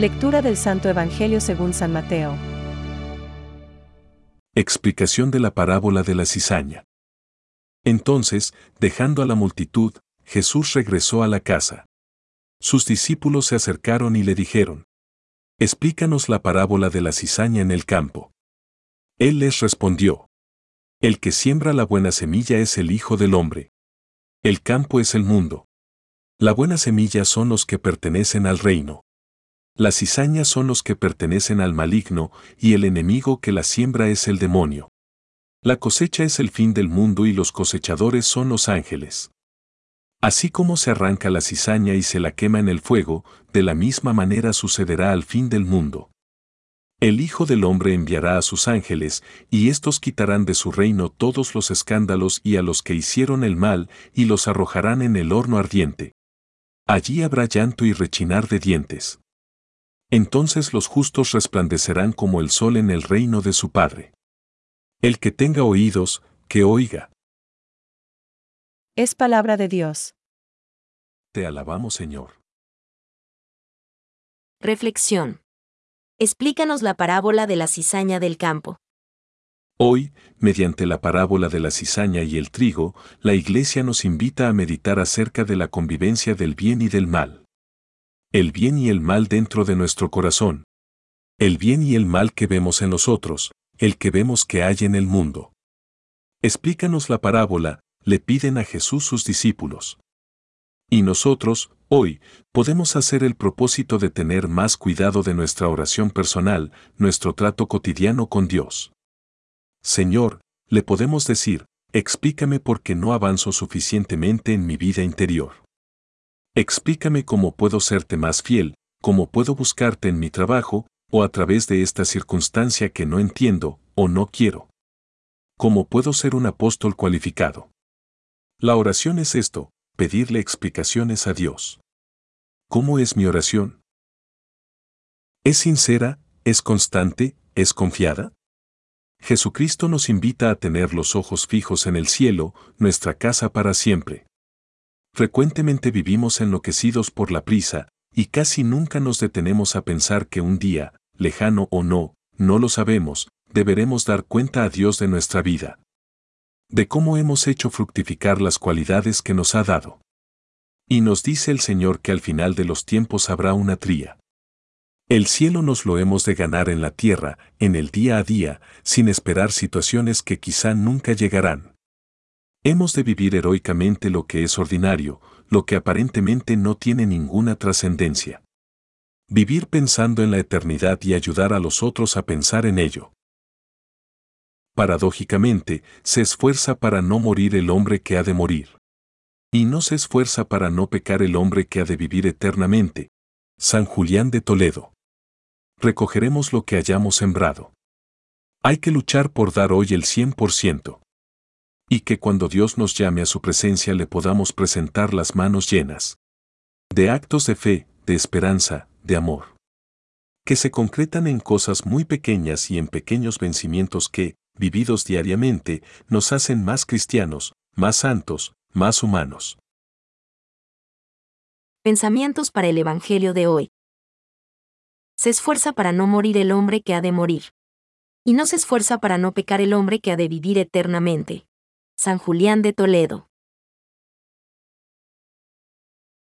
Lectura del Santo Evangelio según San Mateo. Explicación de la parábola de la cizaña. Entonces, dejando a la multitud, Jesús regresó a la casa. Sus discípulos se acercaron y le dijeron, Explícanos la parábola de la cizaña en el campo. Él les respondió, El que siembra la buena semilla es el Hijo del Hombre. El campo es el mundo. La buena semilla son los que pertenecen al reino. Las cizañas son los que pertenecen al maligno, y el enemigo que la siembra es el demonio. La cosecha es el fin del mundo y los cosechadores son los ángeles. Así como se arranca la cizaña y se la quema en el fuego, de la misma manera sucederá al fin del mundo. El Hijo del Hombre enviará a sus ángeles, y éstos quitarán de su reino todos los escándalos y a los que hicieron el mal, y los arrojarán en el horno ardiente. Allí habrá llanto y rechinar de dientes. Entonces los justos resplandecerán como el sol en el reino de su Padre. El que tenga oídos, que oiga. Es palabra de Dios. Te alabamos, Señor. Reflexión. Explícanos la parábola de la cizaña del campo. Hoy, mediante la parábola de la cizaña y el trigo, la Iglesia nos invita a meditar acerca de la convivencia del bien y del mal. El bien y el mal dentro de nuestro corazón. El bien y el mal que vemos en los otros, el que vemos que hay en el mundo. Explícanos la parábola, le piden a Jesús sus discípulos. Y nosotros, hoy, podemos hacer el propósito de tener más cuidado de nuestra oración personal, nuestro trato cotidiano con Dios. Señor, le podemos decir, explícame por qué no avanzo suficientemente en mi vida interior. Explícame cómo puedo serte más fiel, cómo puedo buscarte en mi trabajo, o a través de esta circunstancia que no entiendo, o no quiero. ¿Cómo puedo ser un apóstol cualificado? La oración es esto, pedirle explicaciones a Dios. ¿Cómo es mi oración? ¿Es sincera? ¿Es constante? ¿Es confiada? Jesucristo nos invita a tener los ojos fijos en el cielo, nuestra casa para siempre. Frecuentemente vivimos enloquecidos por la prisa, y casi nunca nos detenemos a pensar que un día, lejano o no, no lo sabemos, deberemos dar cuenta a Dios de nuestra vida. De cómo hemos hecho fructificar las cualidades que nos ha dado. Y nos dice el Señor que al final de los tiempos habrá una tría. El cielo nos lo hemos de ganar en la tierra, en el día a día, sin esperar situaciones que quizá nunca llegarán. Hemos de vivir heroicamente lo que es ordinario, lo que aparentemente no tiene ninguna trascendencia. Vivir pensando en la eternidad y ayudar a los otros a pensar en ello. Paradójicamente, se esfuerza para no morir el hombre que ha de morir. Y no se esfuerza para no pecar el hombre que ha de vivir eternamente. San Julián de Toledo recogeremos lo que hayamos sembrado. Hay que luchar por dar hoy el 100%. Y que cuando Dios nos llame a su presencia le podamos presentar las manos llenas. De actos de fe, de esperanza, de amor. Que se concretan en cosas muy pequeñas y en pequeños vencimientos que, vividos diariamente, nos hacen más cristianos, más santos, más humanos. Pensamientos para el Evangelio de hoy se esfuerza para no morir el hombre que ha de morir. Y no se esfuerza para no pecar el hombre que ha de vivir eternamente. San Julián de Toledo.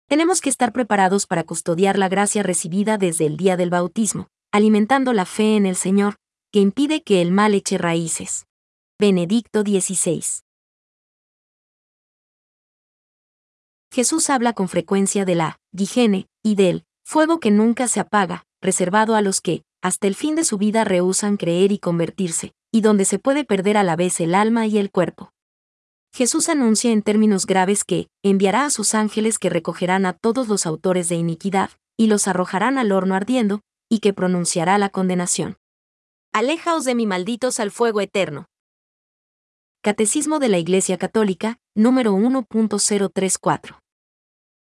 Tenemos que estar preparados para custodiar la gracia recibida desde el día del bautismo, alimentando la fe en el Señor, que impide que el mal eche raíces. Benedicto XVI. Jesús habla con frecuencia de la higiene y del fuego que nunca se apaga, reservado a los que, hasta el fin de su vida, rehusan creer y convertirse, y donde se puede perder a la vez el alma y el cuerpo. Jesús anuncia en términos graves que, enviará a sus ángeles que recogerán a todos los autores de iniquidad, y los arrojarán al horno ardiendo, y que pronunciará la condenación. Alejaos de mi malditos al fuego eterno. Catecismo de la Iglesia Católica, número 1.034.